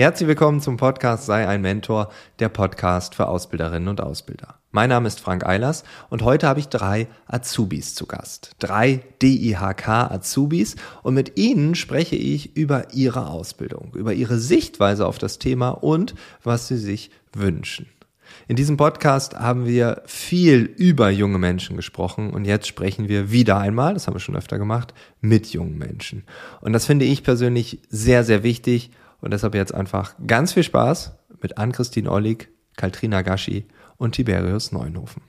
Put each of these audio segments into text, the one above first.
Herzlich willkommen zum Podcast Sei ein Mentor, der Podcast für Ausbilderinnen und Ausbilder. Mein Name ist Frank Eilers und heute habe ich drei Azubis zu Gast. Drei DIHK Azubis und mit ihnen spreche ich über ihre Ausbildung, über ihre Sichtweise auf das Thema und was sie sich wünschen. In diesem Podcast haben wir viel über junge Menschen gesprochen und jetzt sprechen wir wieder einmal, das haben wir schon öfter gemacht, mit jungen Menschen. Und das finde ich persönlich sehr, sehr wichtig und deshalb jetzt einfach ganz viel Spaß mit Ann-Christine Ollig, Kaltrina Gaschi und Tiberius Neunhofen.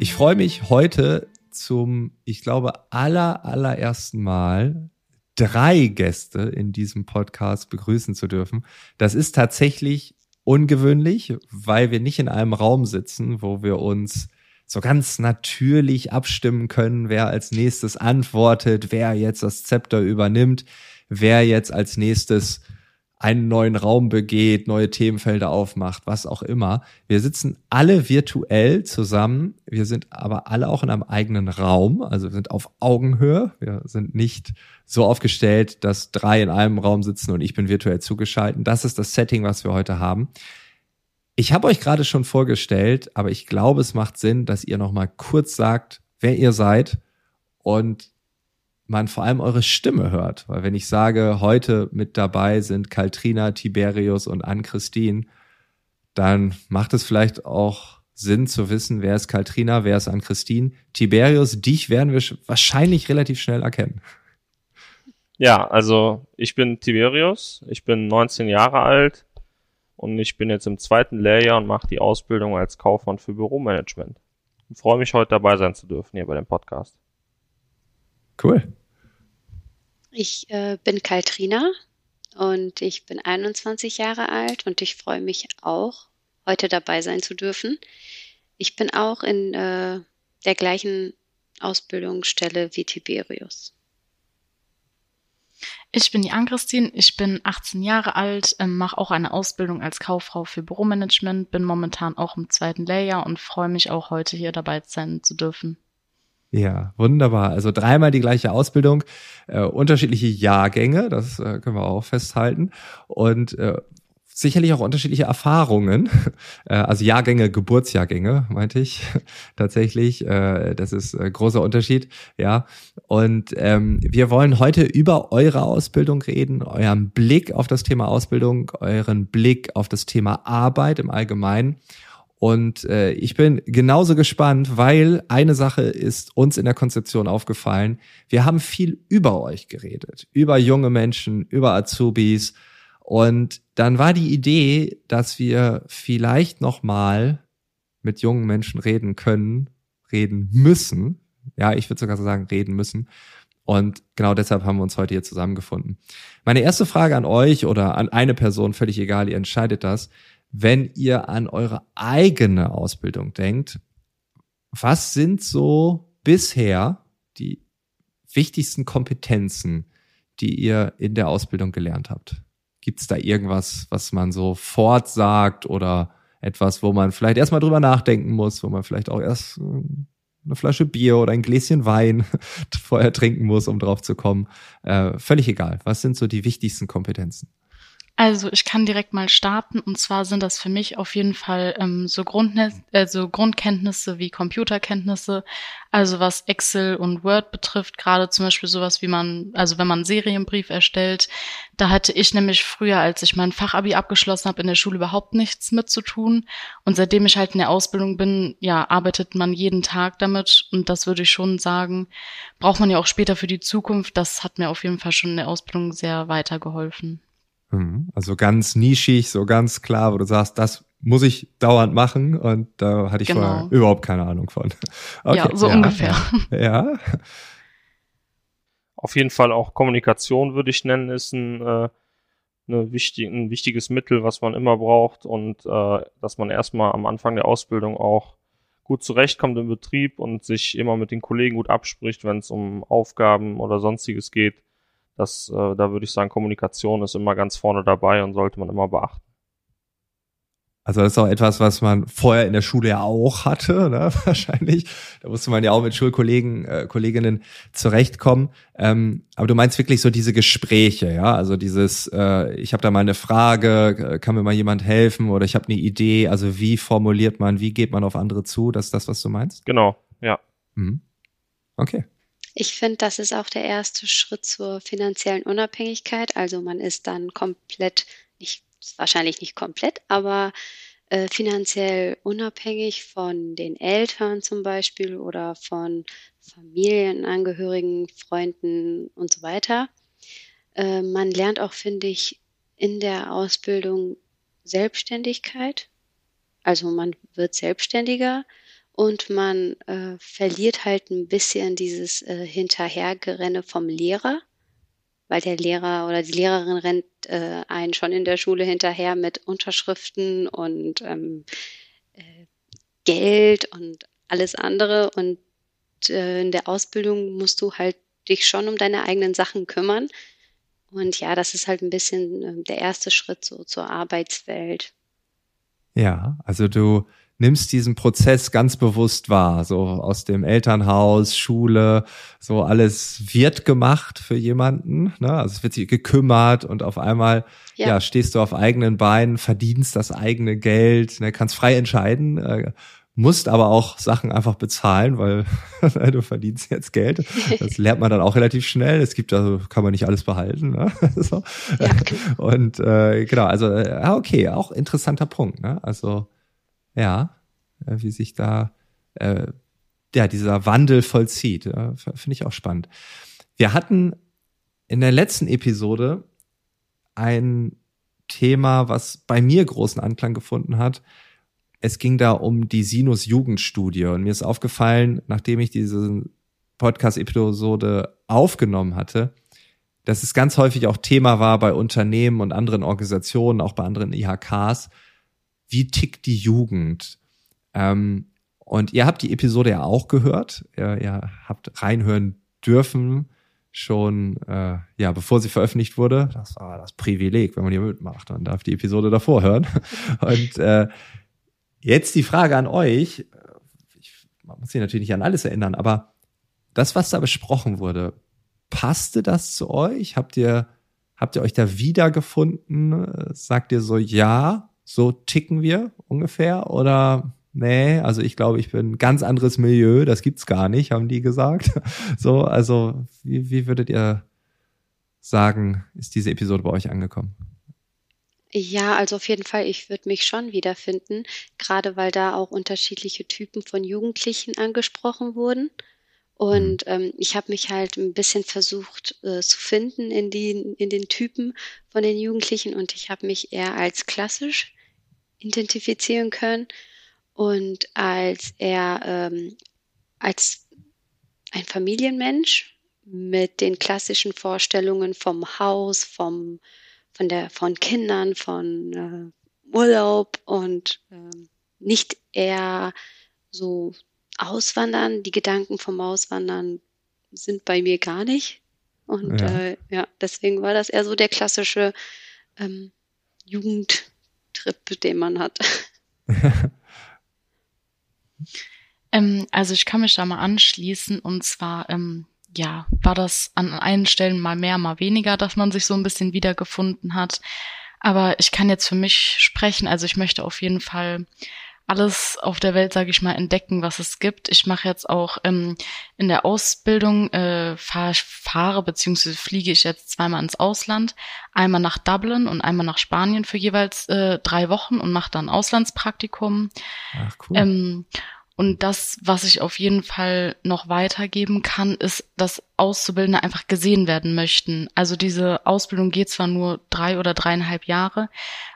Ich freue mich heute zum, ich glaube, aller, allerersten Mal drei Gäste in diesem Podcast begrüßen zu dürfen. Das ist tatsächlich ungewöhnlich, weil wir nicht in einem Raum sitzen, wo wir uns so ganz natürlich abstimmen können, wer als nächstes antwortet, wer jetzt das Zepter übernimmt, wer jetzt als nächstes einen neuen Raum begeht, neue Themenfelder aufmacht, was auch immer. Wir sitzen alle virtuell zusammen. Wir sind aber alle auch in einem eigenen Raum. Also wir sind auf Augenhöhe. Wir sind nicht so aufgestellt, dass drei in einem Raum sitzen und ich bin virtuell zugeschaltet. Das ist das Setting, was wir heute haben. Ich habe euch gerade schon vorgestellt, aber ich glaube, es macht Sinn, dass ihr noch mal kurz sagt, wer ihr seid und man vor allem eure Stimme hört. Weil wenn ich sage, heute mit dabei sind Kaltrina, Tiberius und Ann-Christine, dann macht es vielleicht auch Sinn zu wissen, wer ist Kaltrina, wer ist Ann-Christine. Tiberius, dich werden wir wahrscheinlich relativ schnell erkennen. Ja, also ich bin Tiberius, ich bin 19 Jahre alt und ich bin jetzt im zweiten Lehrjahr und mache die Ausbildung als Kaufmann für Büromanagement. Ich freue mich heute dabei sein zu dürfen hier bei dem Podcast. Cool. Ich äh, bin Kaltrina und ich bin 21 Jahre alt und ich freue mich auch, heute dabei sein zu dürfen. Ich bin auch in äh, der gleichen Ausbildungsstelle wie Tiberius. Ich bin die Ann-Christine, ich bin 18 Jahre alt, ähm, mache auch eine Ausbildung als Kauffrau für Büromanagement, bin momentan auch im zweiten Lehrjahr und freue mich auch heute hier dabei sein zu dürfen. Ja, wunderbar. Also dreimal die gleiche Ausbildung, äh, unterschiedliche Jahrgänge, das äh, können wir auch festhalten. Und äh, sicherlich auch unterschiedliche Erfahrungen, äh, also Jahrgänge, Geburtsjahrgänge, meinte ich tatsächlich. Äh, das ist ein großer Unterschied, ja. Und ähm, wir wollen heute über eure Ausbildung reden, euren Blick auf das Thema Ausbildung, euren Blick auf das Thema Arbeit im Allgemeinen. Und äh, ich bin genauso gespannt, weil eine Sache ist uns in der Konzeption aufgefallen. Wir haben viel über euch geredet, über junge Menschen, über Azubis. Und dann war die Idee, dass wir vielleicht noch mal mit jungen Menschen reden können, reden müssen. Ja, ich würde sogar sagen, reden müssen. Und genau deshalb haben wir uns heute hier zusammengefunden. Meine erste Frage an euch oder an eine Person, völlig egal, ihr entscheidet das wenn ihr an eure eigene Ausbildung denkt, was sind so bisher die wichtigsten Kompetenzen, die ihr in der Ausbildung gelernt habt? Gibt es da irgendwas, was man so fortsagt oder etwas, wo man vielleicht erstmal drüber nachdenken muss, wo man vielleicht auch erst äh, eine Flasche Bier oder ein Gläschen Wein vorher trinken muss, um drauf zu kommen? Äh, völlig egal. Was sind so die wichtigsten Kompetenzen? Also ich kann direkt mal starten. Und zwar sind das für mich auf jeden Fall ähm, so, Grundne äh, so Grundkenntnisse wie Computerkenntnisse, also was Excel und Word betrifft, gerade zum Beispiel sowas wie man, also wenn man Serienbrief erstellt, da hatte ich nämlich früher, als ich mein Fachabi abgeschlossen habe, in der Schule überhaupt nichts mit zu tun. Und seitdem ich halt in der Ausbildung bin, ja, arbeitet man jeden Tag damit. Und das würde ich schon sagen, braucht man ja auch später für die Zukunft, das hat mir auf jeden Fall schon in der Ausbildung sehr weitergeholfen. Mhm. Also ganz nischig, so ganz klar, wo du sagst, das muss ich dauernd machen und da hatte ich genau. vorher überhaupt keine Ahnung von. Okay, ja, so ja, ungefähr. Ja. Auf jeden Fall auch Kommunikation würde ich nennen, ist ein, äh, eine wichtig, ein wichtiges Mittel, was man immer braucht und äh, dass man erstmal am Anfang der Ausbildung auch gut zurechtkommt im Betrieb und sich immer mit den Kollegen gut abspricht, wenn es um Aufgaben oder sonstiges geht Das, äh, da würde ich sagen, Kommunikation ist immer ganz vorne dabei und sollte man immer beachten. Also das ist auch etwas, was man vorher in der Schule ja auch hatte, ne? wahrscheinlich. Da musste man ja auch mit Schulkollegen, äh, Kolleginnen zurechtkommen. Ähm, aber du meinst wirklich so diese Gespräche, ja? Also dieses, äh, ich habe da mal eine Frage, kann mir mal jemand helfen oder ich habe eine Idee. Also wie formuliert man, wie geht man auf andere zu? Das ist das, was du meinst? Genau, ja. Mhm. Okay. Ich finde, das ist auch der erste Schritt zur finanziellen Unabhängigkeit. Also man ist dann komplett nicht wahrscheinlich nicht komplett, aber äh, finanziell unabhängig von den Eltern zum Beispiel oder von Familienangehörigen, Freunden und so weiter. Äh, man lernt auch, finde ich, in der Ausbildung Selbstständigkeit. Also man wird selbstständiger und man äh, verliert halt ein bisschen dieses äh, Hinterhergerenne vom Lehrer weil der Lehrer oder die Lehrerin rennt äh, einen schon in der Schule hinterher mit Unterschriften und ähm, äh, Geld und alles andere. Und äh, in der Ausbildung musst du halt dich schon um deine eigenen Sachen kümmern. Und ja, das ist halt ein bisschen äh, der erste Schritt so zur Arbeitswelt. Ja, also du nimmst diesen Prozess ganz bewusst wahr, so aus dem Elternhaus, Schule, so alles wird gemacht für jemanden, ne? also es wird sich gekümmert und auf einmal ja. ja stehst du auf eigenen Beinen, verdienst das eigene Geld, ne? kannst frei entscheiden, äh, musst aber auch Sachen einfach bezahlen, weil du verdienst jetzt Geld. Das lernt man dann auch relativ schnell. Es gibt also kann man nicht alles behalten. Ne? so. ja. Und äh, genau, also äh, okay, auch interessanter Punkt. Ne? Also ja, äh, wie sich da äh, ja dieser Wandel vollzieht. Finde ich auch spannend. Wir hatten in der letzten Episode ein Thema, was bei mir großen Anklang gefunden hat. Es ging da um die Sinus-Jugendstudie und mir ist aufgefallen, nachdem ich diese Podcast-Episode aufgenommen hatte, dass es ganz häufig auch Thema war bei Unternehmen und anderen Organisationen, auch bei anderen IHKs, wie tickt die Jugend? Ähm, und ihr habt die Episode ja auch gehört. Ihr, ihr habt reinhören dürfen, schon, äh, ja, bevor sie veröffentlicht wurde. Das war das Privileg, wenn man hier mitmacht. Man darf die Episode davor hören. Und äh, jetzt die Frage an euch. Ich man muss sich natürlich nicht an alles erinnern, aber das, was da besprochen wurde, passte das zu euch? Habt ihr, habt ihr euch da wiedergefunden? Sagt ihr so, ja, so ticken wir ungefähr oder nee, also ich glaube, ich bin ein ganz anderes Milieu, das gibt's gar nicht, haben die gesagt. So, also wie, wie würdet ihr sagen, ist diese Episode bei euch angekommen? Ja, also auf jeden Fall, ich würde mich schon wiederfinden, gerade weil da auch unterschiedliche Typen von Jugendlichen angesprochen wurden. Und mhm. ähm, ich habe mich halt ein bisschen versucht äh, zu finden in, die, in den Typen von den Jugendlichen und ich habe mich eher als klassisch identifizieren können und als er ähm, als ein Familienmensch mit den klassischen Vorstellungen vom Haus, vom, von, der, von Kindern, von äh, Urlaub und äh, nicht eher so auswandern. Die Gedanken vom Auswandern sind bei mir gar nicht. Und ja, äh, ja deswegen war das eher so der klassische ähm, Jugend, Trip, den man hat. ähm, also ich kann mich da mal anschließen und zwar, ähm, ja, war das an einen Stellen mal mehr, mal weniger, dass man sich so ein bisschen wiedergefunden hat. Aber ich kann jetzt für mich sprechen, also ich möchte auf jeden Fall alles auf der Welt, sage ich mal, entdecken, was es gibt. Ich mache jetzt auch ähm, in der Ausbildung, äh, fahr, fahre beziehungsweise fliege ich jetzt zweimal ins Ausland, einmal nach Dublin und einmal nach Spanien für jeweils äh, drei Wochen und mache dann Auslandspraktikum. Ach, cool. Ähm, und das, was ich auf jeden Fall noch weitergeben kann, ist, dass Auszubildende einfach gesehen werden möchten. Also diese Ausbildung geht zwar nur drei oder dreieinhalb Jahre,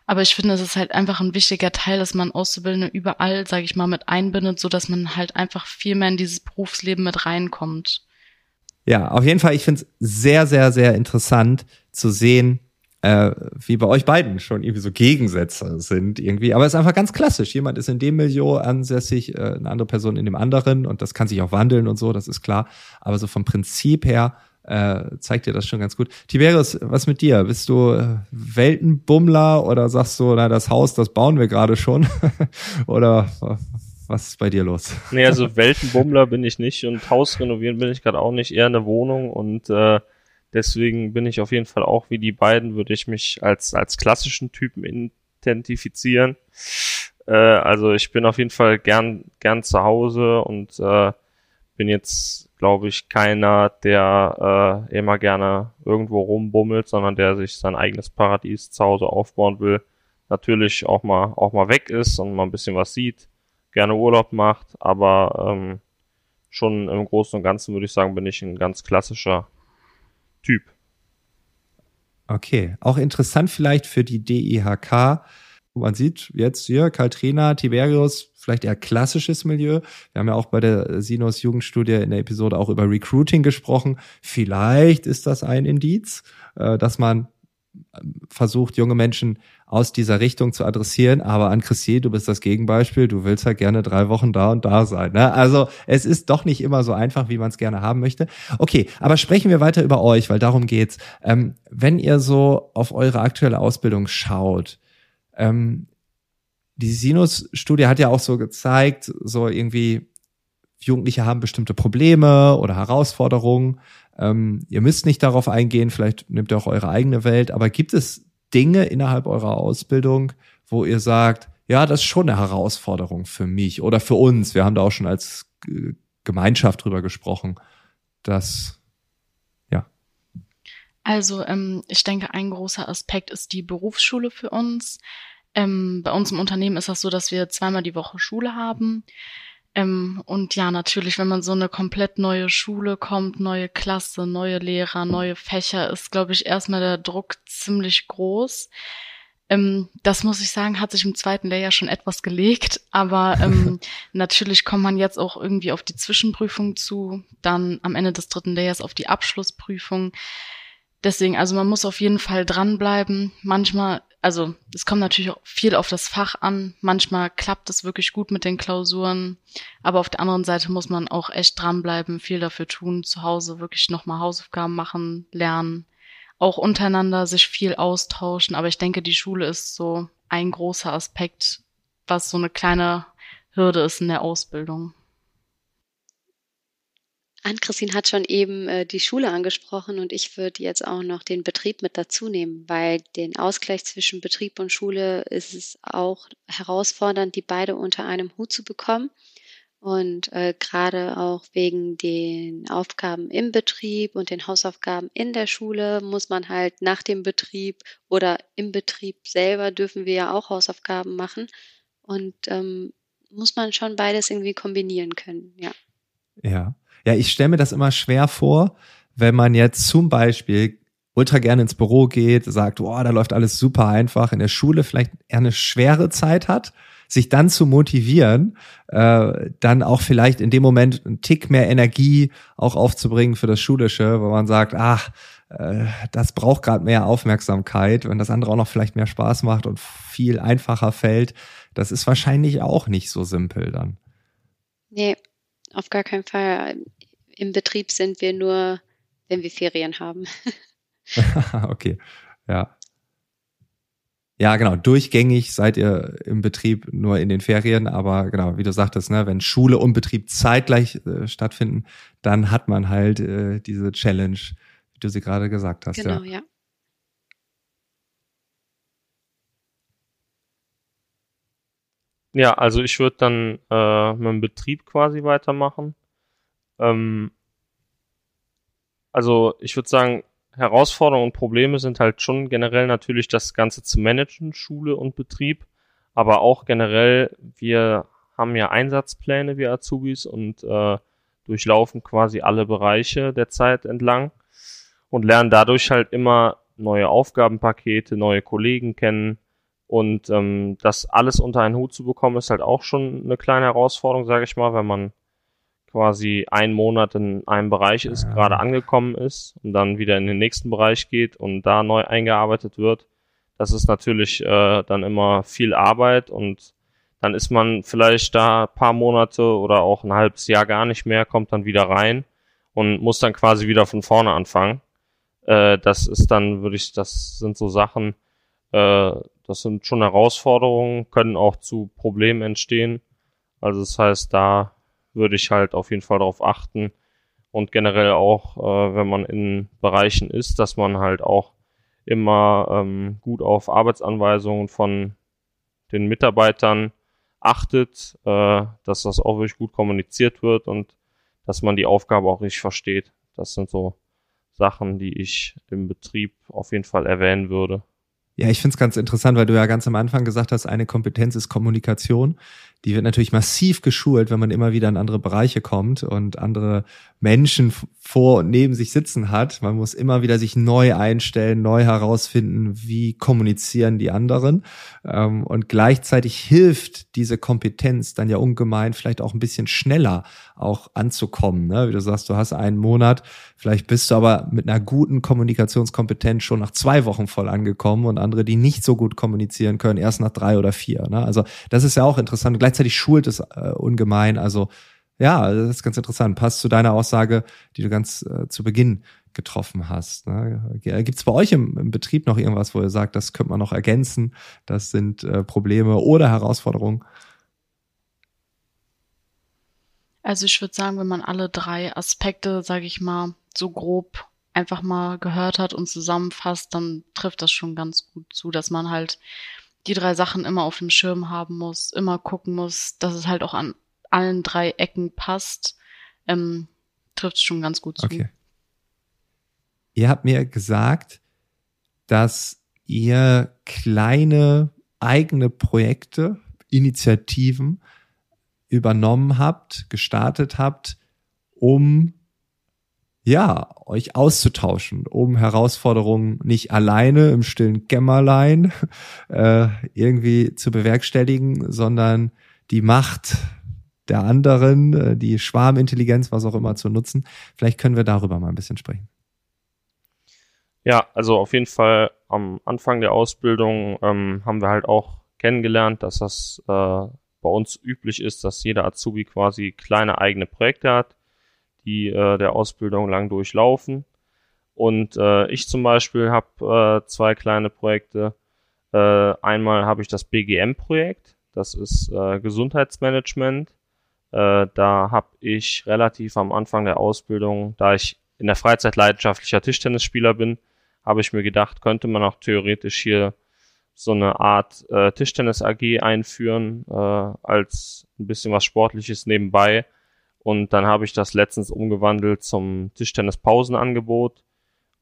aber ich finde, es ist halt einfach ein wichtiger Teil, dass man Auszubildende überall, sage ich mal, mit einbindet, so dass man halt einfach viel mehr in dieses Berufsleben mit reinkommt. Ja, auf jeden Fall, ich finde es sehr, sehr, sehr interessant zu sehen, äh, wie bei euch beiden schon irgendwie so Gegensätze sind irgendwie. Aber es ist einfach ganz klassisch. Jemand ist in dem Milieu ansässig, äh, eine andere Person in dem anderen und das kann sich auch wandeln und so, das ist klar. Aber so vom Prinzip her äh, zeigt dir das schon ganz gut. Tiberius, was mit dir? Bist du äh, Weltenbummler oder sagst du, na, das Haus, das bauen wir gerade schon? oder was ist bei dir los? Nee, also Weltenbummler bin ich nicht und Haus renovieren bin ich gerade auch nicht, eher eine Wohnung und äh, deswegen bin ich auf jeden Fall auch wie die beiden, würde ich mich als, als klassischen Typen identifizieren. Äh, also ich bin auf jeden Fall gern, gern zu Hause und äh, bin jetzt, glaube ich, keiner, der äh, immer gerne irgendwo rumbummelt, sondern der sich sein eigenes Paradies zu Hause aufbauen will. Natürlich auch mal, auch mal weg ist und mal ein bisschen was sieht, gerne Urlaub macht, aber ähm, schon im Großen und Ganzen würde ich sagen, bin ich ein ganz klassischer Typ. Okay, auch interessant vielleicht für die DIHK. Man sieht jetzt hier Kaltrina, Tiberius, vielleicht eher klassisches Milieu. Wir haben ja auch bei der Sinus Jugendstudie in der Episode auch über Recruiting gesprochen. Vielleicht ist das ein Indiz, äh, dass man versucht, junge Menschen aus dieser Richtung zu adressieren. Aber an Chrissy, du bist das Gegenbeispiel. Du willst halt gerne drei Wochen da und da sein. Ne? Also es ist doch nicht immer so einfach, wie man es gerne haben möchte. Okay, aber sprechen wir weiter über euch, weil darum geht's. Ähm, wenn ihr so auf eure aktuelle Ausbildung schaut, ähm, die Sinus-Studie hat ja auch so gezeigt, so irgendwie Jugendliche haben bestimmte Probleme oder Herausforderungen. Ähm, ihr müsst nicht darauf eingehen, vielleicht nehmt ihr auch eure eigene Welt, aber gibt es Dinge innerhalb eurer Ausbildung, wo ihr sagt, ja, das ist schon eine Herausforderung für mich oder für uns. Wir haben da auch schon als Gemeinschaft drüber gesprochen, dass ja. Also ähm, ich denke, ein großer Aspekt ist die Berufsschule für uns. Ähm, bei uns im Unternehmen ist das so, dass wir zweimal die Woche Schule haben. Ähm, und ja, natürlich, wenn man so eine komplett neue Schule kommt, neue Klasse, neue Lehrer, neue Fächer, ist, glaube ich, erstmal der Druck ziemlich groß. Ähm, das muss ich sagen, hat sich im zweiten Lehrjahr schon etwas gelegt, aber ähm, natürlich kommt man jetzt auch irgendwie auf die Zwischenprüfung zu, dann am Ende des dritten Lehrjahrs auf die Abschlussprüfung. Deswegen, also man muss auf jeden Fall dranbleiben. Manchmal also es kommt natürlich auch viel auf das Fach an. Manchmal klappt es wirklich gut mit den Klausuren, aber auf der anderen Seite muss man auch echt dranbleiben, viel dafür tun, zu Hause wirklich nochmal Hausaufgaben machen, lernen, auch untereinander sich viel austauschen. Aber ich denke, die Schule ist so ein großer Aspekt, was so eine kleine Hürde ist in der Ausbildung. Ann-Christine hat schon eben äh, die Schule angesprochen und ich würde jetzt auch noch den Betrieb mit dazu nehmen, weil den Ausgleich zwischen Betrieb und Schule ist es auch herausfordernd, die beide unter einem Hut zu bekommen. Und äh, gerade auch wegen den Aufgaben im Betrieb und den Hausaufgaben in der Schule muss man halt nach dem Betrieb oder im Betrieb selber dürfen wir ja auch Hausaufgaben machen. Und ähm, muss man schon beides irgendwie kombinieren können, ja. Ja. Ja, ich stelle mir das immer schwer vor, wenn man jetzt zum Beispiel ultra gerne ins Büro geht, sagt, oh, da läuft alles super einfach, in der Schule vielleicht eher eine schwere Zeit hat, sich dann zu motivieren, äh, dann auch vielleicht in dem Moment einen Tick mehr Energie auch aufzubringen für das Schulische, wo man sagt, ach, äh, das braucht gerade mehr Aufmerksamkeit, wenn das andere auch noch vielleicht mehr Spaß macht und viel einfacher fällt, das ist wahrscheinlich auch nicht so simpel dann. Nee, auf gar keinen Fall. Im Betrieb sind wir nur, wenn wir Ferien haben. okay, ja. Ja, genau. Durchgängig seid ihr im Betrieb nur in den Ferien, aber genau, wie du sagtest, ne, wenn Schule und Betrieb zeitgleich äh, stattfinden, dann hat man halt äh, diese Challenge, wie du sie gerade gesagt hast. Genau, ja. ja. Ja, also ich würde dann äh, mit dem Betrieb quasi weitermachen. Ähm, also ich würde sagen, Herausforderungen und Probleme sind halt schon generell natürlich das Ganze zu managen, Schule und Betrieb, aber auch generell, wir haben ja Einsatzpläne, wir Azubis, und äh, durchlaufen quasi alle Bereiche der Zeit entlang und lernen dadurch halt immer neue Aufgabenpakete, neue Kollegen kennen, und ähm, das alles unter einen Hut zu bekommen, ist halt auch schon eine kleine Herausforderung, sage ich mal, wenn man quasi einen Monat in einem Bereich ist, ja. gerade angekommen ist und dann wieder in den nächsten Bereich geht und da neu eingearbeitet wird. Das ist natürlich äh, dann immer viel Arbeit und dann ist man vielleicht da paar Monate oder auch ein halbes Jahr gar nicht mehr, kommt dann wieder rein und muss dann quasi wieder von vorne anfangen. Äh, das ist dann, würde ich, das sind so Sachen, äh, das sind schon Herausforderungen, können auch zu Problemen entstehen. Also das heißt, da würde ich halt auf jeden Fall darauf achten und generell auch, äh, wenn man in Bereichen ist, dass man halt auch immer ähm, gut auf Arbeitsanweisungen von den Mitarbeitern achtet, äh, dass das auch wirklich gut kommuniziert wird und dass man die Aufgabe auch richtig versteht. Das sind so Sachen, die ich im Betrieb auf jeden Fall erwähnen würde. Ja, ich finde es ganz interessant, weil du ja ganz am Anfang gesagt hast, eine Kompetenz ist Kommunikation. Die wird natürlich massiv geschult, wenn man immer wieder in andere Bereiche kommt und andere Menschen vor und neben sich sitzen hat. Man muss immer wieder sich neu einstellen, neu herausfinden, wie kommunizieren die anderen. Ähm, und gleichzeitig hilft diese Kompetenz dann ja ungemein, vielleicht auch ein bisschen schneller auch anzukommen. Ne? Wie du sagst, du hast einen Monat, vielleicht bist du aber mit einer guten Kommunikationskompetenz schon nach zwei Wochen voll angekommen und andere, die nicht so gut kommunizieren können, erst nach drei oder vier. Ne? Also das ist ja auch interessant. Gleichzeitig schult es äh, ungemein. Also ja, das ist ganz interessant. Passt zu deiner Aussage, die du ganz äh, zu Beginn getroffen hast. Ne? Gibt es bei euch im, im, Betrieb noch irgendwas, wo ihr sagt, das könnte man noch ergänzen? Das sind äh, Probleme oder Herausforderungen? Also ich würde sagen, wenn man alle drei Aspekte, sage ich mal, so grob einfach mal gehört hat und zusammenfasst, dann trifft das schon ganz gut zu, dass man halt die drei Sachen immer auf dem Schirm haben muss, immer gucken muss, dass es halt auch an allen drei Ecken passt, ähm, trifft es schon ganz gut zu. Okay. Ihr habt mir gesagt, dass ihr kleine eigene Projekte, Initiativen übernommen habt, gestartet habt, um ja, euch auszutauschen, um Herausforderungen nicht alleine im stillen Kämmerlein äh, irgendwie zu bewerkstelligen, sondern die Macht der anderen, äh, die Schwarmintelligenz, was auch immer zu nutzen. Vielleicht können wir darüber mal ein bisschen sprechen. Ja, also auf jeden Fall am Anfang der Ausbildung ähm, haben wir halt auch kennengelernt, dass das äh, bei uns üblich ist, dass jeder Azubi quasi kleine eigene Projekte hat, die äh, der Ausbildung lang durchlaufen. Und äh, ich zum Beispiel habe äh, zwei kleine Projekte. Äh, einmal habe ich das BGM-Projekt, das ist äh, Gesundheitsmanagement. Äh, da habe ich relativ am Anfang der Ausbildung, da ich in der Freizeit leidenschaftlicher Tischtennisspieler bin, habe ich mir gedacht, könnte man auch theoretisch hier so eine Art äh, Tischtennis AG einführen, äh, als ein bisschen was Sportliches nebenbei. Und dann habe ich das letztens umgewandelt zum Tischtennis-Pausenangebot.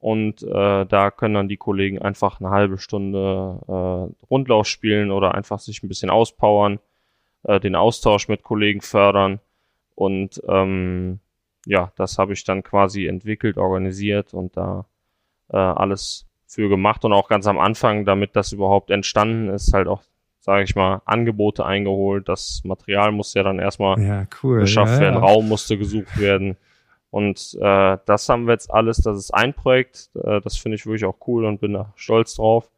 Und äh, da können dann die Kollegen einfach eine halbe Stunde äh, Rundlauf spielen oder einfach sich ein bisschen auspowern äh, den Austausch mit Kollegen fördern. Und ähm, ja, das habe ich dann quasi entwickelt, organisiert und da äh, alles für gemacht und auch ganz am Anfang, damit das überhaupt entstanden ist, halt auch, sage ich mal, Angebote eingeholt. Das Material musste ja dann erstmal ja, cool. beschafft ja, werden, ja. Raum musste gesucht werden. Und äh, das haben wir jetzt alles, das ist ein Projekt, äh, das finde ich wirklich auch cool und bin da stolz drauf.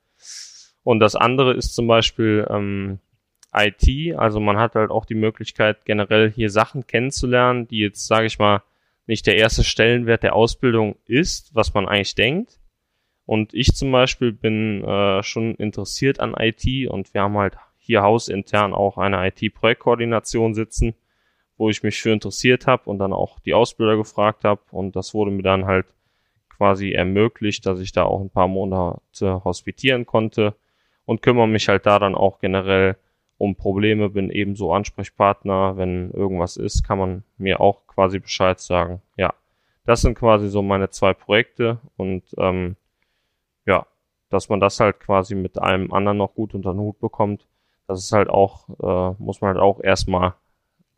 Und das andere ist zum Beispiel ähm, IT. Also man hat halt auch die Möglichkeit, generell hier Sachen kennenzulernen, die jetzt, sage ich mal, nicht der erste Stellenwert der Ausbildung ist, was man eigentlich denkt. Und ich zum Beispiel bin äh, schon interessiert an IT und wir haben halt hier hausintern auch eine IT-Projektkoordination sitzen, wo ich mich für interessiert habe und dann auch die Ausbilder gefragt habe und das wurde mir dann halt quasi ermöglicht, dass ich da auch ein paar Monate hospitieren konnte und kümmere mich halt da dann auch generell um Probleme, bin ebenso Ansprechpartner. Wenn irgendwas ist, kann man mir auch quasi Bescheid sagen. Ja, das sind quasi so meine zwei Projekte und ähm, dass man das halt quasi mit einem anderen noch gut unter den Hut bekommt, das ist halt auch, äh, muss man halt auch erstmal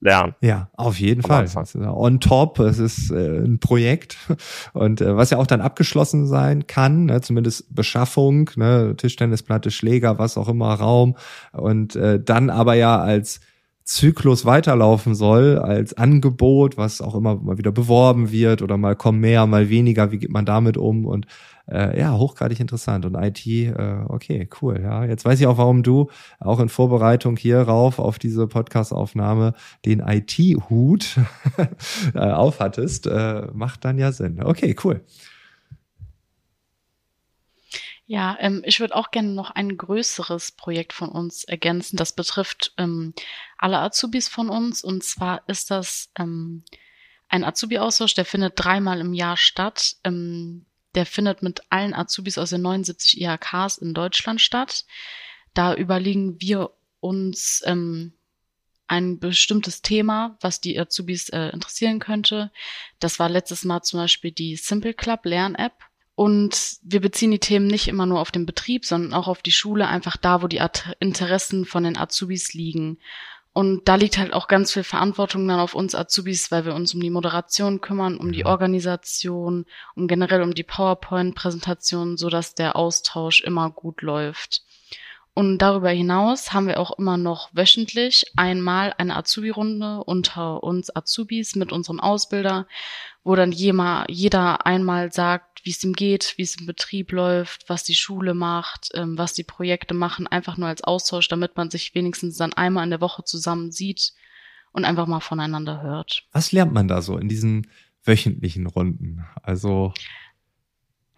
lernen. Ja, auf jeden Fall. On top, es ist äh, ein Projekt. Und äh, was ja auch dann abgeschlossen sein kann, ne, zumindest Beschaffung, ne, Tischtennisplatte, Schläger, was auch immer, Raum. Und äh, dann aber ja als Zyklus weiterlaufen soll, als Angebot, was auch immer mal wieder beworben wird oder mal kommen mehr, mal weniger, wie geht man damit um? Und Äh, ja, hochgradig interessant. Und IT, äh, okay, cool. Ja, jetzt weiß ich auch, warum du auch in Vorbereitung hier rauf auf diese Podcast-Aufnahme den IT-Hut äh, aufhattest. Äh, macht dann ja Sinn. Okay, cool. Ja, ähm, ich würde auch gerne noch ein größeres Projekt von uns ergänzen. Das betrifft ähm, alle Azubis von uns. Und zwar ist das ähm, ein Azubi-Austausch, der findet dreimal im Jahr statt. Ähm, der findet mit allen Azubis aus den 79 IHKs in Deutschland statt. Da überlegen wir uns ähm, ein bestimmtes Thema, was die Azubis äh, interessieren könnte. Das war letztes Mal zum Beispiel die Simple Club Lern-App. Und wir beziehen die Themen nicht immer nur auf den Betrieb, sondern auch auf die Schule, einfach da, wo die Interessen von den Azubis liegen. Und da liegt halt auch ganz viel Verantwortung dann auf uns Azubis, weil wir uns um die Moderation kümmern, um die Organisation, um generell um die PowerPoint-Präsentation, so dass der Austausch immer gut läuft. Und darüber hinaus haben wir auch immer noch wöchentlich einmal eine Azubi-Runde unter uns Azubis mit unserem Ausbilder, wo dann jeder einmal sagt, wie es ihm geht, wie es im Betrieb läuft, was die Schule macht, ähm, was die Projekte machen, einfach nur als Austausch, damit man sich wenigstens dann einmal in der Woche zusammen sieht und einfach mal voneinander hört. Was lernt man da so in diesen wöchentlichen Runden? Also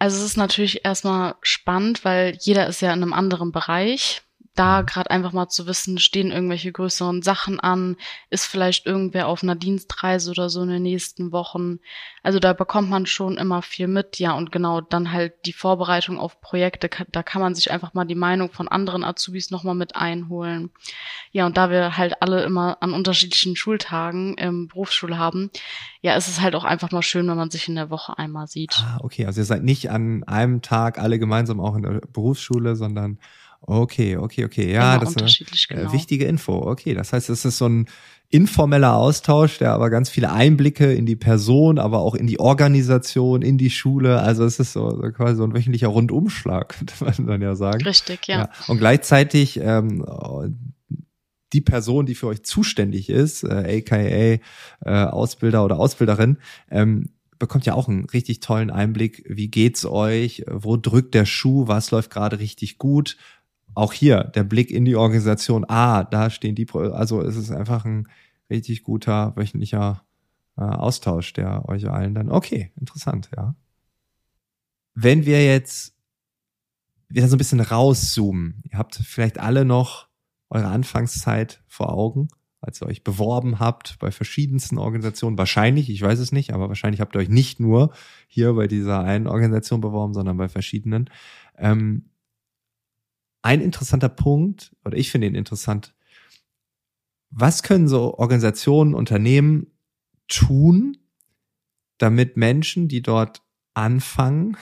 also es ist natürlich erstmal spannend, weil jeder ist ja in einem anderen Bereich da mhm. gerade einfach mal zu wissen, stehen irgendwelche größeren Sachen an, ist vielleicht irgendwer auf einer Dienstreise oder so in den nächsten Wochen. Also da bekommt man schon immer viel mit, ja, und genau dann halt die Vorbereitung auf Projekte, da kann man sich einfach mal die Meinung von anderen Azubis nochmal mit einholen. Ja, und da wir halt alle immer an unterschiedlichen Schultagen im Berufsschule haben, ja, ist es halt auch einfach mal schön, wenn man sich in der Woche einmal sieht. Ah, okay, also ihr seid nicht an einem Tag alle gemeinsam auch in der Berufsschule, sondern Okay, okay, okay. Ja, das ist eine genau. wichtige Info. Okay, das heißt, es ist so ein informeller Austausch, der aber ganz viele Einblicke in die Person, aber auch in die Organisation, in die Schule. Also es ist so, so quasi so ein wöchentlicher Rundumschlag, könnte man dann ja sagen. Richtig, ja. ja. Und gleichzeitig ähm, die Person, die für euch zuständig ist, äh, aka äh, Ausbilder oder Ausbilderin, ähm, bekommt ja auch einen richtig tollen Einblick, wie geht's euch, wo drückt der Schuh, was läuft gerade richtig gut, auch hier der Blick in die Organisation, ah, da stehen die, also es ist einfach ein richtig guter wöchentlicher äh, Austausch, der euch allen dann, okay, interessant, ja. Wenn wir jetzt wieder so ein bisschen rauszoomen, ihr habt vielleicht alle noch eure Anfangszeit vor Augen, als ihr euch beworben habt bei verschiedensten Organisationen. Wahrscheinlich, ich weiß es nicht, aber wahrscheinlich habt ihr euch nicht nur hier bei dieser einen Organisation beworben, sondern bei verschiedenen. Ähm, ein interessanter Punkt, oder ich finde ihn interessant, was können so Organisationen, Unternehmen tun, damit Menschen, die dort anfangen,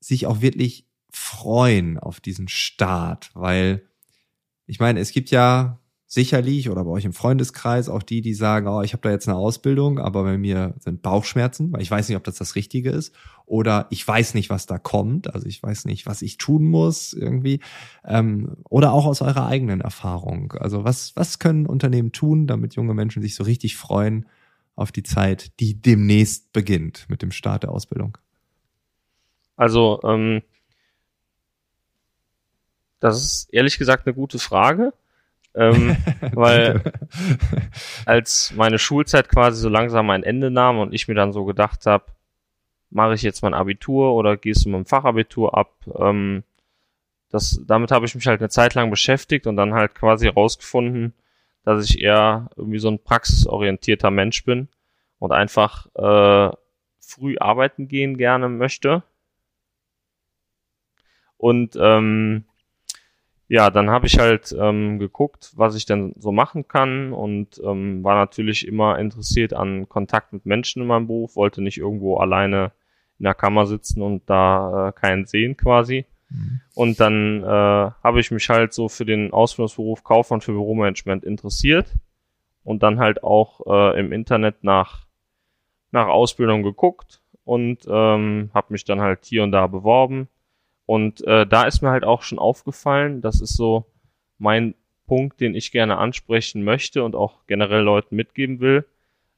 sich auch wirklich freuen auf diesen Start? Weil ich meine, es gibt ja sicherlich oder bei euch im Freundeskreis auch die, die sagen, oh, ich habe da jetzt eine Ausbildung, aber bei mir sind Bauchschmerzen, weil ich weiß nicht, ob das das Richtige ist oder ich weiß nicht, was da kommt, also ich weiß nicht, was ich tun muss irgendwie ähm, oder auch aus eurer eigenen Erfahrung. Also was was können Unternehmen tun, damit junge Menschen sich so richtig freuen auf die Zeit, die demnächst beginnt mit dem Start der Ausbildung? Also ähm, das ist ehrlich gesagt eine gute Frage ähm, weil als meine Schulzeit quasi so langsam ein Ende nahm und ich mir dann so gedacht habe, mache ich jetzt mein Abitur oder gehst du mit dem Fachabitur ab? Ähm, das, damit habe ich mich halt eine Zeit lang beschäftigt und dann halt quasi rausgefunden, dass ich eher irgendwie so ein praxisorientierter Mensch bin und einfach äh, früh arbeiten gehen gerne möchte. Und ähm, ja, dann habe ich halt ähm, geguckt, was ich denn so machen kann und ähm, war natürlich immer interessiert an Kontakt mit Menschen in meinem Beruf, wollte nicht irgendwo alleine in der Kammer sitzen und da äh, keinen sehen quasi. Mhm. Und dann äh, habe ich mich halt so für den Ausbildungsberuf Kaufmann für Büromanagement interessiert und dann halt auch äh, im Internet nach, nach Ausbildung geguckt und ähm, habe mich dann halt hier und da beworben und äh, da ist mir halt auch schon aufgefallen, das ist so mein Punkt, den ich gerne ansprechen möchte und auch generell Leuten mitgeben will,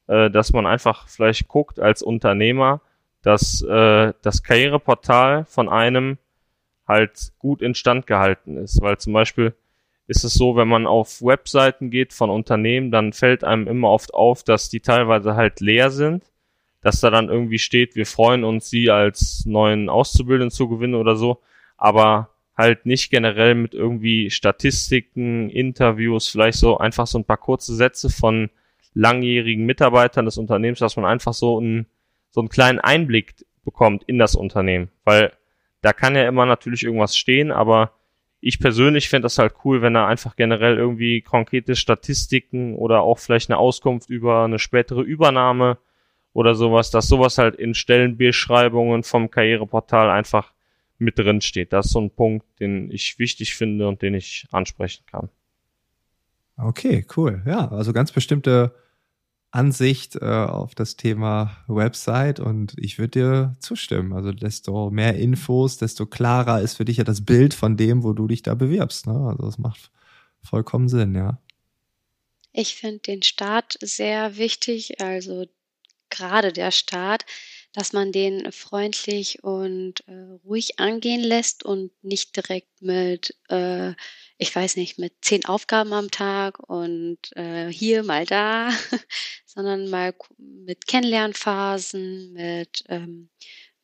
äh, dass man einfach vielleicht guckt als Unternehmer, dass äh, das Karriereportal von einem halt gut instand gehalten ist. Weil zum Beispiel ist es so, wenn man auf Webseiten geht von Unternehmen, dann fällt einem immer oft auf, dass die teilweise halt leer sind, dass da dann irgendwie steht, wir freuen uns, sie als neuen Auszubildenden zu gewinnen oder so, aber halt nicht generell mit irgendwie Statistiken, Interviews, vielleicht so einfach so ein paar kurze Sätze von langjährigen Mitarbeitern des Unternehmens, dass man einfach so einen, so einen kleinen Einblick bekommt in das Unternehmen. Weil da kann ja immer natürlich irgendwas stehen, aber ich persönlich fände das halt cool, wenn er einfach generell irgendwie konkrete Statistiken oder auch vielleicht eine Auskunft über eine spätere Übernahme oder sowas, dass sowas halt in Stellenbeschreibungen vom Karriereportal einfach mit drin steht. Das ist so ein Punkt, den ich wichtig finde und den ich ansprechen kann. Okay, cool. Ja, also ganz bestimmte Ansicht äh, auf das Thema Website und ich würde dir zustimmen. Also desto mehr Infos, desto klarer ist für dich ja das Bild von dem, wo du dich da bewirbst. Ne? Also das macht vollkommen Sinn, ja. Ich finde den Start sehr wichtig, also gerade der Start, dass man den freundlich und äh, ruhig angehen lässt und nicht direkt mit äh, ich weiß nicht, mit zehn Aufgaben am Tag und äh, hier mal da, sondern mal mit Kennenlernphasen, mit, ähm,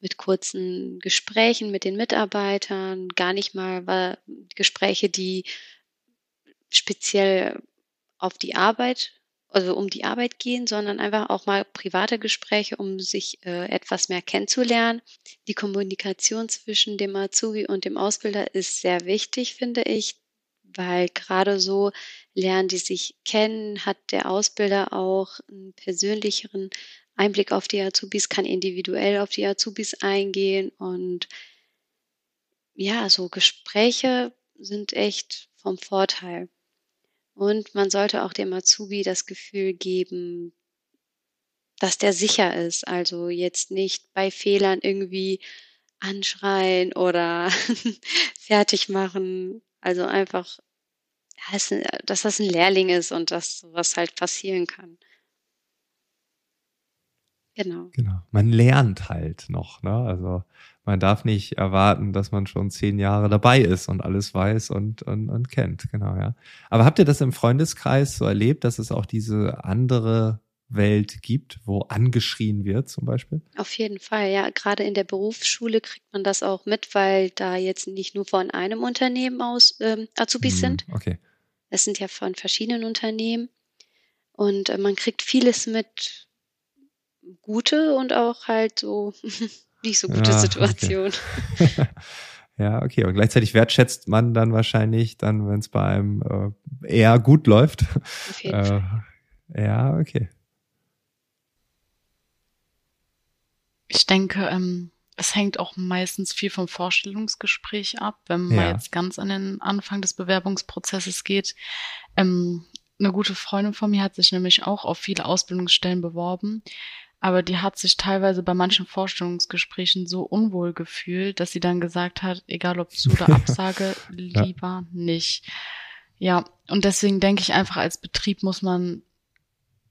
mit kurzen Gesprächen mit den Mitarbeitern, gar nicht mal Gespräche, die speziell auf die Arbeit, also um die Arbeit gehen, sondern einfach auch mal private Gespräche, um sich äh, etwas mehr kennenzulernen. Die Kommunikation zwischen dem Azubi und dem Ausbilder ist sehr wichtig, finde ich weil gerade so lernen die sich kennen, hat der Ausbilder auch einen persönlicheren Einblick auf die Azubis, kann individuell auf die Azubis eingehen und ja, so Gespräche sind echt vom Vorteil. Und man sollte auch dem Azubi das Gefühl geben, dass der sicher ist. Also jetzt nicht bei Fehlern irgendwie anschreien oder fertig machen. Also einfach, dass das ein Lehrling ist und dass sowas halt passieren kann. Genau. Genau. Man lernt halt noch, ne? Also man darf nicht erwarten, dass man schon zehn Jahre dabei ist und alles weiß und, und, und kennt, genau, ja. Aber habt ihr das im Freundeskreis so erlebt, dass es auch diese andere Welt gibt, wo angeschrien wird zum Beispiel? Auf jeden Fall, ja. Gerade in der Berufsschule kriegt man das auch mit, weil da jetzt nicht nur von einem Unternehmen aus ähm, Azubis hm, sind. Okay. Es sind ja von verschiedenen Unternehmen. Und äh, man kriegt vieles mit gute und auch halt so nicht so gute ja, Situation. Okay. ja, okay. Und gleichzeitig wertschätzt man dann wahrscheinlich dann, wenn es bei einem äh, eher gut läuft. Auf jeden äh, Fall. Ja, okay. Ich denke, ähm, es hängt auch meistens viel vom Vorstellungsgespräch ab, wenn man ja. jetzt ganz an den Anfang des Bewerbungsprozesses geht. Ähm, eine gute Freundin von mir hat sich nämlich auch auf viele Ausbildungsstellen beworben, aber die hat sich teilweise bei manchen Vorstellungsgesprächen so unwohl gefühlt, dass sie dann gesagt hat, egal ob zu oder Absage, lieber ja. nicht. Ja, und deswegen denke ich einfach, als Betrieb muss man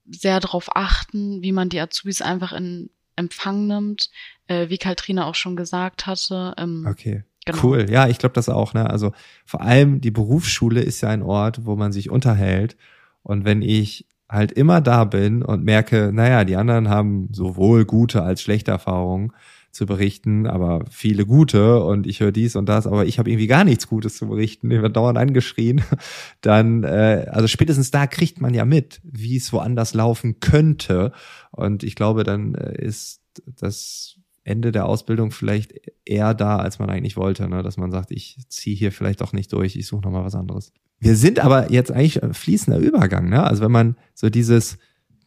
sehr darauf achten, wie man die Azubis einfach in Empfang nimmt, äh, wie Kaltrina auch schon gesagt hatte. Ähm, okay. Genau. Cool. Ja, ich glaube das auch. Ne? Also vor allem die Berufsschule ist ja ein Ort, wo man sich unterhält. Und wenn ich halt immer da bin und merke, naja, die anderen haben sowohl gute als schlechte Erfahrungen, zu berichten, aber viele gute und ich höre dies und das, aber ich habe irgendwie gar nichts Gutes zu berichten, ich werde dauernd angeschrien, dann, äh, also spätestens da kriegt man ja mit, wie es woanders laufen könnte und ich glaube, dann äh, ist das Ende der Ausbildung vielleicht eher da, als man eigentlich wollte, ne? dass man sagt, ich ziehe hier vielleicht auch nicht durch, ich suche nochmal was anderes. Wir sind aber jetzt eigentlich fließender Übergang, ne? Also wenn man so dieses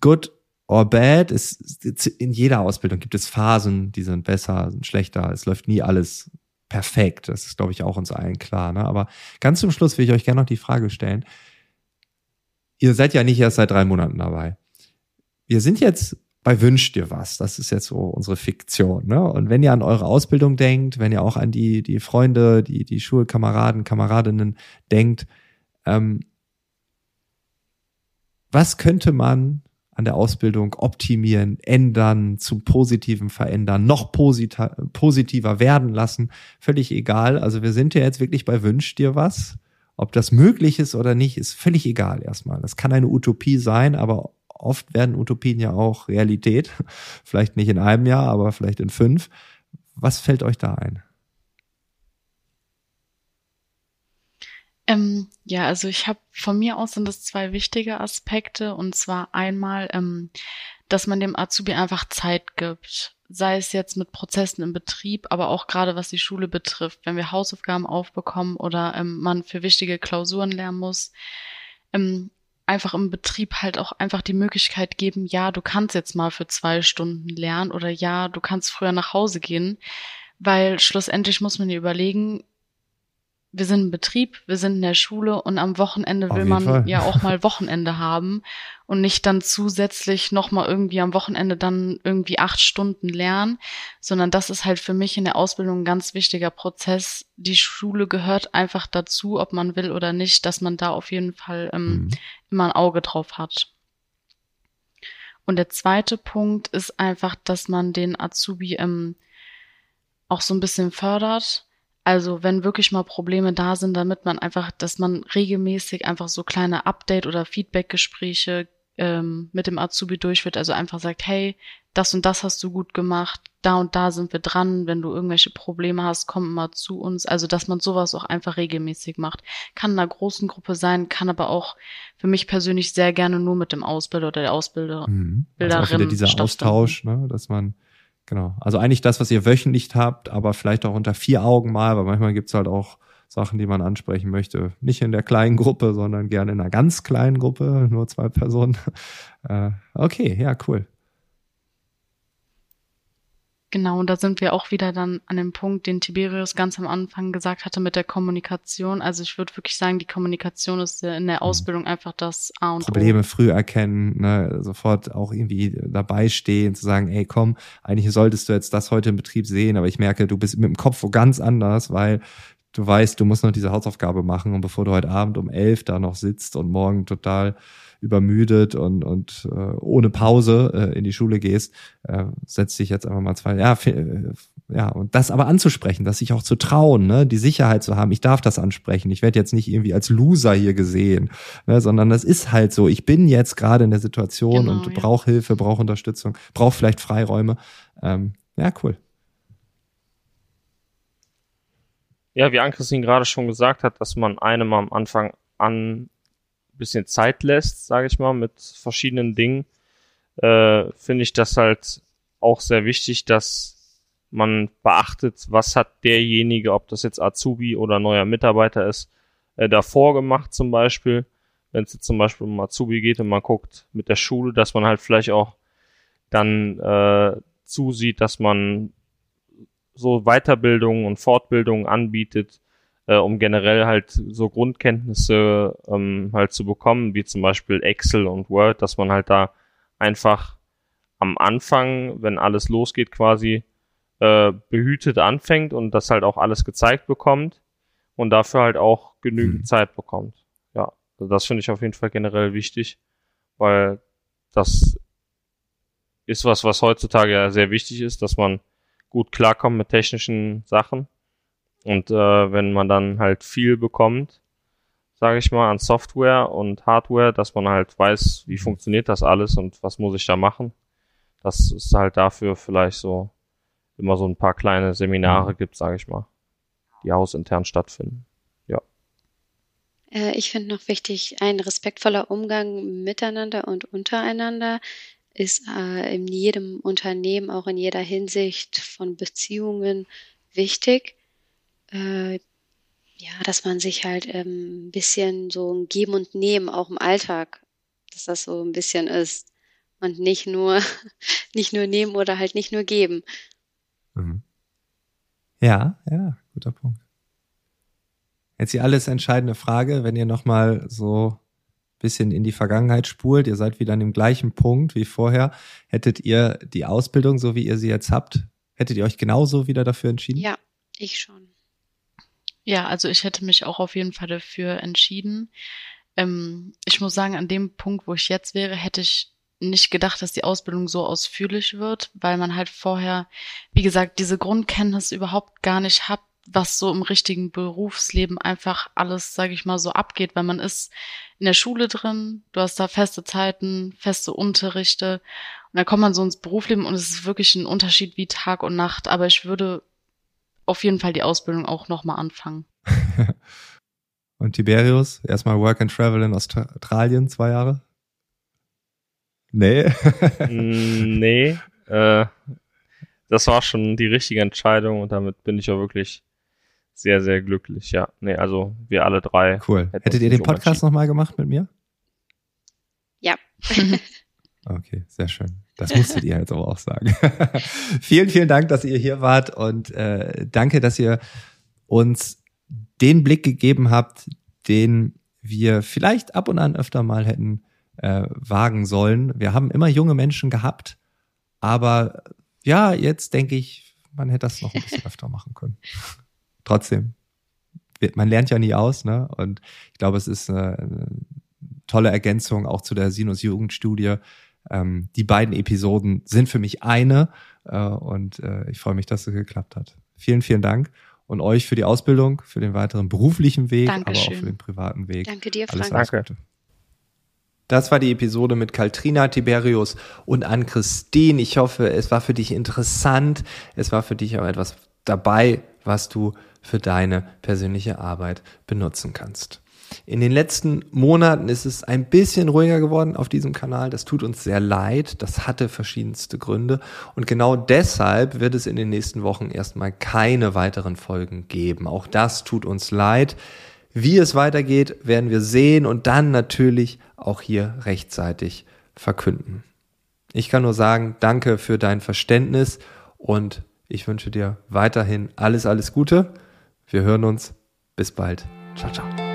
Good or bad ist, in jeder Ausbildung gibt es Phasen, die sind besser, sind schlechter. Es läuft nie alles perfekt. Das ist, glaube ich, auch uns allen klar. Ne? Aber ganz zum Schluss will ich euch gerne noch die Frage stellen. Ihr seid ja nicht erst seit drei Monaten dabei. Wir sind jetzt bei Wünscht dir was. Das ist jetzt so unsere Fiktion. Ne? Und wenn ihr an eure Ausbildung denkt, wenn ihr auch an die, die Freunde, die, die Schulkameraden, Kameradinnen denkt, ähm, was könnte man an der Ausbildung optimieren, ändern, zum Positiven verändern, noch positiver werden lassen. Völlig egal. Also wir sind ja jetzt wirklich bei Wünsch dir was. Ob das möglich ist oder nicht, ist völlig egal erstmal. Das kann eine Utopie sein, aber oft werden Utopien ja auch Realität. Vielleicht nicht in einem Jahr, aber vielleicht in fünf. Was fällt euch da ein? Ähm, ja, also ich habe von mir aus sind das zwei wichtige Aspekte. Und zwar einmal, ähm, dass man dem Azubi einfach Zeit gibt, sei es jetzt mit Prozessen im Betrieb, aber auch gerade was die Schule betrifft, wenn wir Hausaufgaben aufbekommen oder ähm, man für wichtige Klausuren lernen muss, ähm, einfach im Betrieb halt auch einfach die Möglichkeit geben, ja, du kannst jetzt mal für zwei Stunden lernen oder ja, du kannst früher nach Hause gehen, weil schlussendlich muss man dir überlegen, wir sind im Betrieb, wir sind in der Schule und am Wochenende will man Fall. ja auch mal Wochenende haben und nicht dann zusätzlich nochmal irgendwie am Wochenende dann irgendwie acht Stunden lernen, sondern das ist halt für mich in der Ausbildung ein ganz wichtiger Prozess. Die Schule gehört einfach dazu, ob man will oder nicht, dass man da auf jeden Fall ähm, mhm. immer ein Auge drauf hat. Und der zweite Punkt ist einfach, dass man den Azubi ähm, auch so ein bisschen fördert also wenn wirklich mal Probleme da sind, damit man einfach, dass man regelmäßig einfach so kleine Update- oder Feedback-Gespräche ähm, mit dem Azubi durchführt. Also einfach sagt, hey, das und das hast du gut gemacht, da und da sind wir dran. Wenn du irgendwelche Probleme hast, komm mal zu uns. Also dass man sowas auch einfach regelmäßig macht. Kann in einer großen Gruppe sein, kann aber auch für mich persönlich sehr gerne nur mit dem Ausbilder oder der Ausbilderin. Mhm. Also auch wieder dieser Austausch, ne, dass man Genau. Also eigentlich das, was ihr wöchentlich habt, aber vielleicht auch unter vier Augen mal, weil manchmal gibt's halt auch Sachen, die man ansprechen möchte. Nicht in der kleinen Gruppe, sondern gerne in einer ganz kleinen Gruppe, nur zwei Personen. Äh, okay, ja, cool. Genau, und da sind wir auch wieder dann an dem Punkt, den Tiberius ganz am Anfang gesagt hatte mit der Kommunikation. Also ich würde wirklich sagen, die Kommunikation ist in der mhm. Ausbildung einfach das A und Probleme O. Probleme früh erkennen, ne, sofort auch irgendwie dabei stehen, zu sagen, ey komm, eigentlich solltest du jetzt das heute im Betrieb sehen, aber ich merke, du bist mit dem Kopf wo ganz anders, weil du weißt, du musst noch diese Hausaufgabe machen und bevor du heute Abend um elf da noch sitzt und morgen total übermüdet und, und äh, ohne Pause äh, in die Schule gehst, äh, setzt dich jetzt einfach mal zwei, ja, äh, ja, und das aber anzusprechen, dass sich auch zu trauen, ne, die Sicherheit zu haben, ich darf das ansprechen, ich werde jetzt nicht irgendwie als Loser hier gesehen, ne, sondern das ist halt so, ich bin jetzt gerade in der Situation genau, und ja. brauche Hilfe, brauche Unterstützung, brauche vielleicht Freiräume. Ähm, ja, cool. Ja, wie Ann-Christine gerade schon gesagt hat, dass man einem am Anfang an bisschen Zeit lässt, sage ich mal, mit verschiedenen Dingen, äh, finde ich das halt auch sehr wichtig, dass man beachtet, was hat derjenige, ob das jetzt Azubi oder neuer Mitarbeiter ist, äh, davor gemacht zum Beispiel. Wenn es jetzt zum Beispiel um Azubi geht und man guckt mit der Schule, dass man halt vielleicht auch dann äh, zusieht, dass man so Weiterbildungen und Fortbildungen anbietet, äh, um generell halt so Grundkenntnisse ähm, halt zu bekommen, wie zum Beispiel Excel und Word, dass man halt da einfach am Anfang, wenn alles losgeht, quasi äh, behütet anfängt und das halt auch alles gezeigt bekommt und dafür halt auch genügend mhm. Zeit bekommt. Ja, also das finde ich auf jeden Fall generell wichtig, weil das ist was, was heutzutage ja sehr wichtig ist, dass man gut klarkommt mit technischen Sachen und äh, wenn man dann halt viel bekommt, sage ich mal, an Software und Hardware, dass man halt weiß, wie funktioniert das alles und was muss ich da machen. Das ist halt dafür vielleicht so immer so ein paar kleine Seminare mhm. gibt, sage ich mal, die hausintern stattfinden. Ja. Äh, ich finde noch wichtig, ein respektvoller Umgang miteinander und untereinander ist äh, in jedem Unternehmen, auch in jeder Hinsicht von Beziehungen wichtig äh, ja, dass man sich halt ähm, ein bisschen so ein Geben und Nehmen auch im Alltag, dass das so ein bisschen ist und nicht nur nicht nur nehmen oder halt nicht nur geben. Mhm. Ja, ja, guter Punkt. Jetzt die alles entscheidende Frage, wenn ihr nochmal so bisschen in die Vergangenheit spult, ihr seid wieder an dem gleichen Punkt wie vorher, hättet ihr die Ausbildung, so wie ihr sie jetzt habt, hättet ihr euch genauso wieder dafür entschieden? Ja, ich schon. Ja, also ich hätte mich auch auf jeden Fall dafür entschieden. Ähm, ich muss sagen, an dem Punkt, wo ich jetzt wäre, hätte ich nicht gedacht, dass die Ausbildung so ausführlich wird, weil man halt vorher, wie gesagt, diese Grundkenntnis überhaupt gar nicht hat, was so im richtigen Berufsleben einfach alles, sage ich mal, so abgeht, weil man ist in der Schule drin, du hast da feste Zeiten, feste Unterrichte und dann kommt man so ins Berufsleben und es ist wirklich ein Unterschied wie Tag und Nacht, aber ich würde auf jeden Fall die Ausbildung auch nochmal anfangen. und Tiberius, erstmal Work and Travel in Australien, zwei Jahre? Nee. Mm, nee. Äh, das war schon die richtige Entscheidung und damit bin ich auch wirklich sehr, sehr glücklich. Ja, nee, also wir alle drei. Cool. Hättet ihr den Podcast nochmal gemacht mit mir? Ja. okay, sehr schön. Das musstet ihr jetzt aber auch sagen. vielen, vielen Dank, dass ihr hier wart und äh, danke, dass ihr uns den Blick gegeben habt, den wir vielleicht ab und an öfter mal hätten äh, wagen sollen. Wir haben immer junge Menschen gehabt, aber ja, jetzt denke ich, man hätte das noch ein bisschen öfter machen können. Trotzdem, man lernt ja nie aus, ne? Und ich glaube, es ist eine, eine tolle Ergänzung auch zu der Sinus-Jugendstudie. Ähm, die beiden Episoden sind für mich eine äh, und äh, ich freue mich, dass es geklappt hat. Vielen, vielen Dank und euch für die Ausbildung, für den weiteren beruflichen Weg, Dankeschön. aber auch für den privaten Weg. Danke dir, Frank. Alles, alles Gute. Das war die Episode mit Kaltrina Tiberius und an Christine. Ich hoffe, es war für dich interessant. Es war für dich auch etwas dabei, was du für deine persönliche Arbeit benutzen kannst. In den letzten Monaten ist es ein bisschen ruhiger geworden auf diesem Kanal. Das tut uns sehr leid. Das hatte verschiedenste Gründe. Und genau deshalb wird es in den nächsten Wochen erstmal keine weiteren Folgen geben. Auch das tut uns leid. Wie es weitergeht, werden wir sehen und dann natürlich auch hier rechtzeitig verkünden. Ich kann nur sagen, danke für dein Verständnis und ich wünsche dir weiterhin alles, alles Gute. Wir hören uns. Bis bald. Ciao, ciao.